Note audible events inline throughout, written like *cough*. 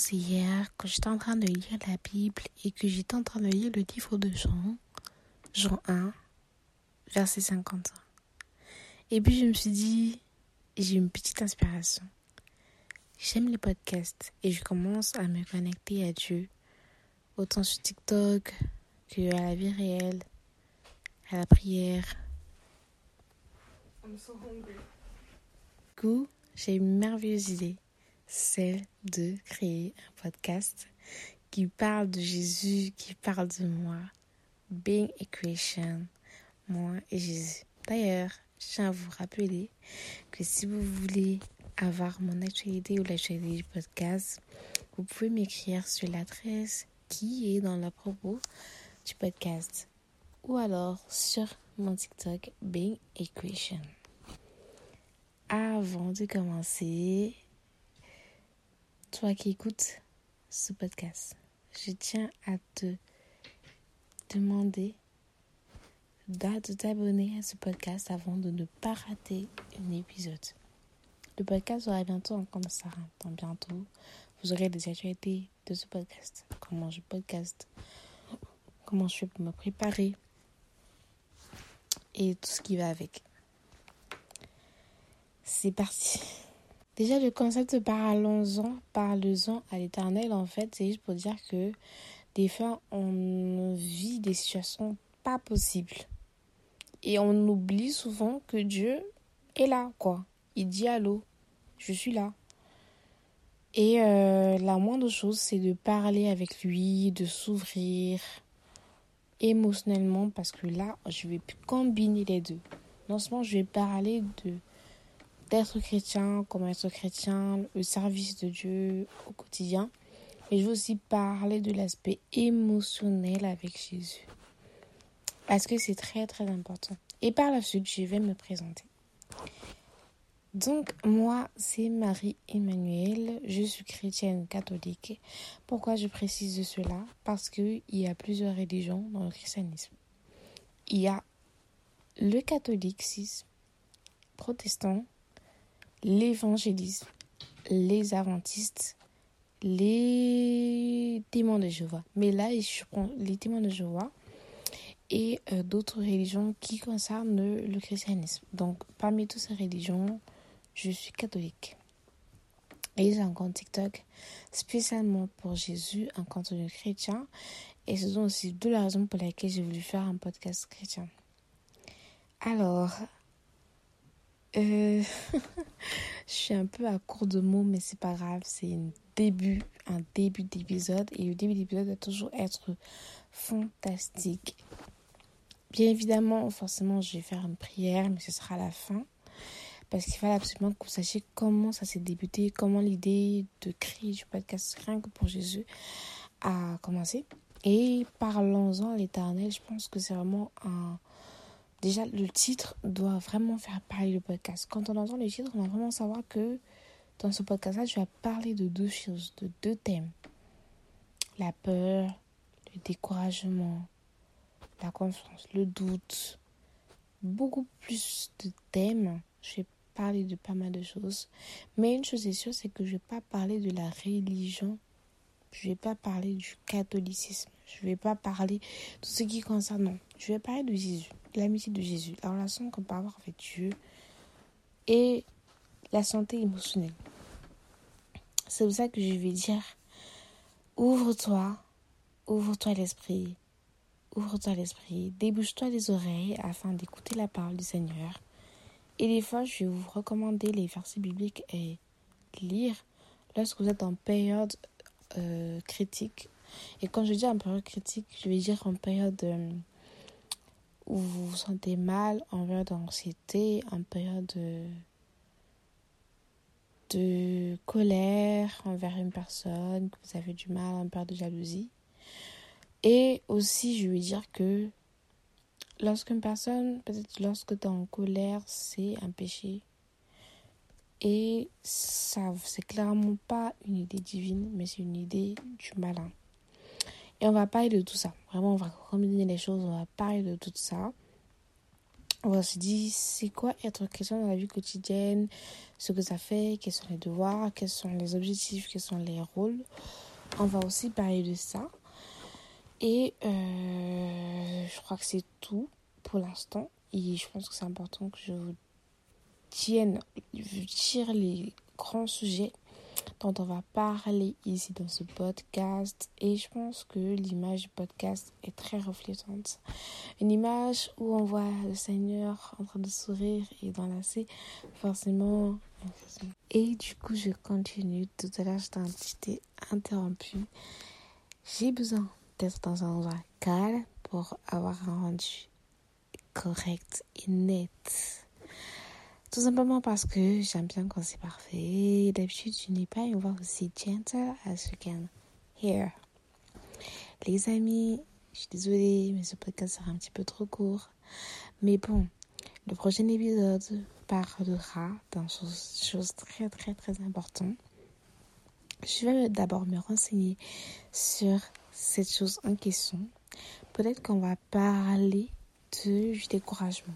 commencé hier quand j'étais en train de lire la Bible et que j'étais en train de lire le livre de Jean, Jean 1, verset 51. Et puis je me suis dit, j'ai une petite inspiration. J'aime les podcasts et je commence à me connecter à Dieu, autant sur TikTok que à la vie réelle, à la prière. I'm so hungry. Du coup, j'ai une merveilleuse idée, celle de créer un podcast qui parle de Jésus, qui parle de moi. Being Equation, moi et Jésus. D'ailleurs, je tiens à vous rappeler que si vous voulez avoir mon actualité ou l'actualité du podcast, vous pouvez m'écrire sur l'adresse qui est dans la propos du podcast ou alors sur mon TikTok Being Equation. Avant de commencer, toi qui écoutes ce podcast, je tiens à te demander de t'abonner à ce podcast avant de ne pas rater un épisode. Le podcast sera bientôt en compte Sarah. Donc bientôt, vous aurez des actualités de ce podcast. Comment je podcast, comment je fais pour me préparer et tout ce qui va avec. C'est parti. Déjà, le concept parlons-en, parlons-en à l'éternel, en fait, c'est juste pour dire que des fois, on vit des situations pas possibles. Et on oublie souvent que Dieu est là, quoi. Il dit allô, je suis là. Et euh, la moindre chose, c'est de parler avec lui, de s'ouvrir émotionnellement, parce que là, je vais combiner les deux. Non seulement je vais parler de d'être chrétien, comment être chrétien, le service de Dieu au quotidien, mais je veux aussi parler de l'aspect émotionnel avec Jésus. Parce que c'est très très important. Et par la suite, je vais me présenter. Donc, moi, c'est Marie-Emmanuelle. Je suis chrétienne catholique. Pourquoi je précise cela? Parce qu'il y a plusieurs religions dans le christianisme. Il y a le catholicisme, protestant, l'évangélisme, les adventistes, les témoins de Jéhovah. Mais là, je prends les témoins de Jéhovah et euh, d'autres religions qui concernent le christianisme. Donc, parmi toutes ces religions, je suis catholique. Et j'ai un compte TikTok spécialement pour Jésus, un compte de chrétien. Et ce sont aussi deux raisons pour lesquelles j'ai voulu faire un podcast chrétien. Alors, euh, *laughs* je suis un peu à court de mots, mais c'est pas grave. C'est un début, un début d'épisode. Et le début d'épisode doit toujours être fantastique. Bien évidemment, forcément, je vais faire une prière, mais ce sera la fin. Parce qu'il fallait absolument que vous sachiez comment ça s'est débuté, comment l'idée de créer du podcast Rien que pour Jésus a commencé. Et parlons-en à l'éternel, je pense que c'est vraiment un. Déjà, le titre doit vraiment faire parler le podcast. Quand on entend le titre, on va vraiment savoir que dans ce podcast-là, je vais parler de deux choses, de deux thèmes. La peur, le découragement, la confiance, le doute, beaucoup plus de thèmes. Je vais parler de pas mal de choses. Mais une chose est sûre, c'est que je ne vais pas parler de la religion. Je ne vais pas parler du catholicisme. Je ne vais pas parler de ce qui concerne. Non. Je vais parler de Jésus, l'amitié de Jésus, la relation qu'on peut avoir avec Dieu et la santé émotionnelle. C'est pour ça que je vais dire ouvre-toi, ouvre-toi l'esprit, Ouvre-toi l'esprit, débouche-toi les oreilles afin d'écouter la parole du Seigneur. Et des fois, je vais vous recommander les versets bibliques et lire lorsque vous êtes en période euh, critique. Et quand je dis en période critique, je vais dire en période euh, où vous vous sentez mal, en période d'anxiété, en période de, colère envers une personne, que vous avez du mal, en période de jalousie. Et aussi, je veux dire que lorsqu'une personne, peut-être lorsque tu es en colère, c'est un péché. Et ça, c'est clairement pas une idée divine, mais c'est une idée du malin. Et on va parler de tout ça. Vraiment, on va combiner les choses, on va parler de tout ça. on va se dire c'est quoi être chrétien dans la vie quotidienne, ce que ça fait, quels sont les devoirs, quels sont les objectifs, quels sont les rôles? On va aussi parler de ça. Et euh, je crois que c'est tout pour l'instant. Et je pense que c'est important que je vous tienne, je tire les grands sujets dont on va parler ici dans ce podcast. Et je pense que l'image du podcast est très reflétante. Une image où on voit le Seigneur en train de sourire et d'enlacer forcément. Et du coup, je continue. Tout à l'heure, j'étais interrompu. J'ai besoin d'être dans un endroit calme pour avoir un rendu correct et net. Tout simplement parce que j'aime bien quand c'est parfait. D'habitude, je n'ai pas une voix aussi gentle as you can hear. Les amis, je suis désolée, mais ce podcast sera un petit peu trop court. Mais bon, le prochain épisode parlera d'un chose, très très très important. Je vais d'abord me renseigner sur cette chose en question. Peut-être qu'on va parler de, du découragement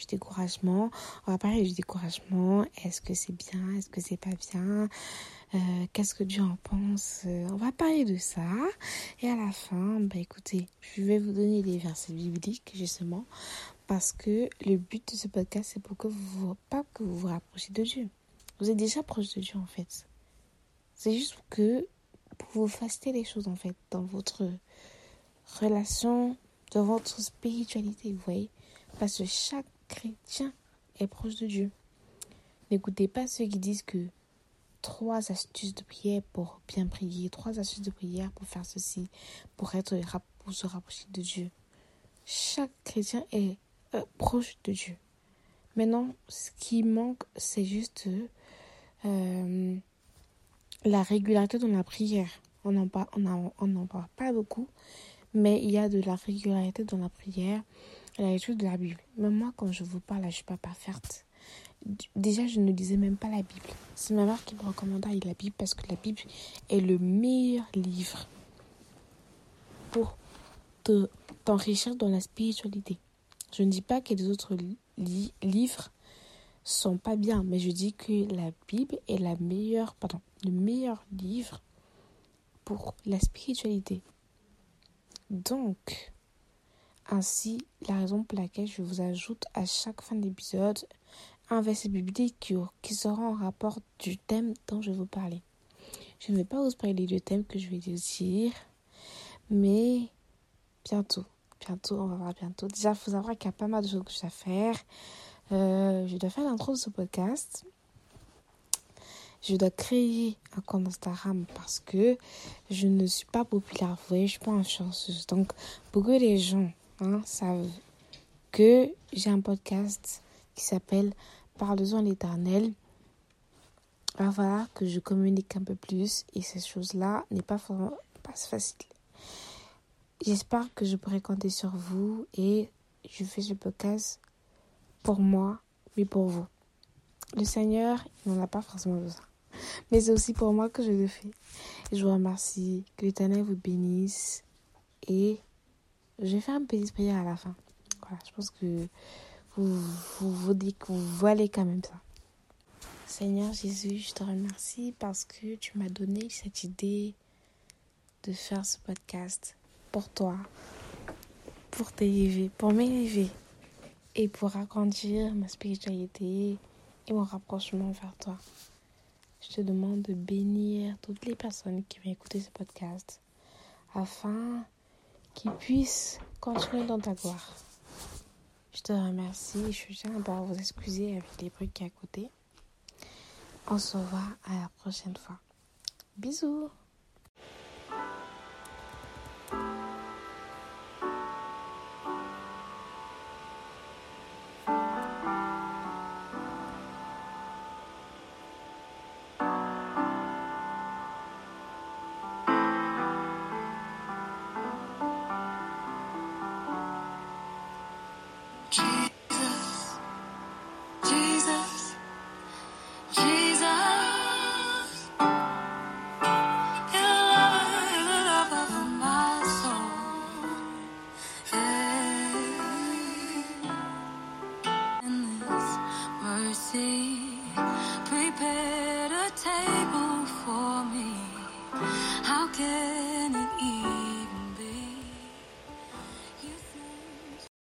du découragement. On va parler du découragement. Est-ce que c'est bien? Est-ce que c'est pas bien? Euh, Qu'est-ce que Dieu en pense? On va parler de ça. Et à la fin, bah écoutez, je vais vous donner des versets bibliques justement parce que le but de ce podcast c'est pour que vous pas que vous vous rapprochiez de Dieu. Vous êtes déjà proche de Dieu en fait. C'est juste que pour vous faciliter les choses en fait dans votre relation, dans votre spiritualité, vous voyez? Parce que chaque chrétien est proche de Dieu. N'écoutez pas ceux qui disent que trois astuces de prière pour bien prier, trois astuces de prière pour faire ceci, pour être pour se rapprocher de Dieu. Chaque chrétien est euh, proche de Dieu. Maintenant, ce qui manque, c'est juste euh, la régularité dans la prière. On n'en parle, on, parle pas beaucoup, mais il y a de la régularité dans la prière la lecture de la Bible. Même moi, quand je vous parle, je ne suis pas parfaite. Déjà, je ne lisais même pas la Bible. C'est ma mère qui me recommanda la Bible parce que la Bible est le meilleur livre pour t'enrichir dans la spiritualité. Je ne dis pas que les autres livres sont pas bien, mais je dis que la Bible est la meilleure, pardon, le meilleur livre pour la spiritualité. Donc, ainsi, la raison pour laquelle je vous ajoute à chaque fin d'épisode un verset biblique qui, sera en rapport du thème dont je vais vous parler. Je ne vais pas vous parler du thème que je vais dire, mais bientôt, bientôt, on va voir bientôt. Déjà, il faut savoir qu'il y a pas mal de choses que je dois faire. Euh, je dois faire l'intro de ce podcast. Je dois créer un compte Instagram parce que je ne suis pas populaire. Vous voyez, je suis pas influenceuse. Donc, beaucoup de gens savent que j'ai un podcast qui s'appelle Parle-en l'éternel. Alors voilà, que je communique un peu plus et ces choses-là n'est pas, pas facile. J'espère que je pourrai compter sur vous et je fais ce podcast pour moi, mais pour vous. Le Seigneur, il n'en a pas forcément besoin. Mais c'est aussi pour moi que je le fais. je vous remercie. Que l'Éternel vous bénisse. Et je vais faire une petite prière à la fin. Voilà, je pense que vous vous, vous, vous voyez quand même ça. Seigneur Jésus, je te remercie parce que tu m'as donné cette idée de faire ce podcast pour toi, pour t'élever, pour m'élever et pour agrandir ma spiritualité et mon rapprochement vers toi. Je te demande de bénir toutes les personnes qui vont écouter ce podcast afin qui puisse continuer dans ta gloire. Je te remercie. Je tiens à vous excuser avec les bruits qui à côté. On se revoit à la prochaine fois. Bisous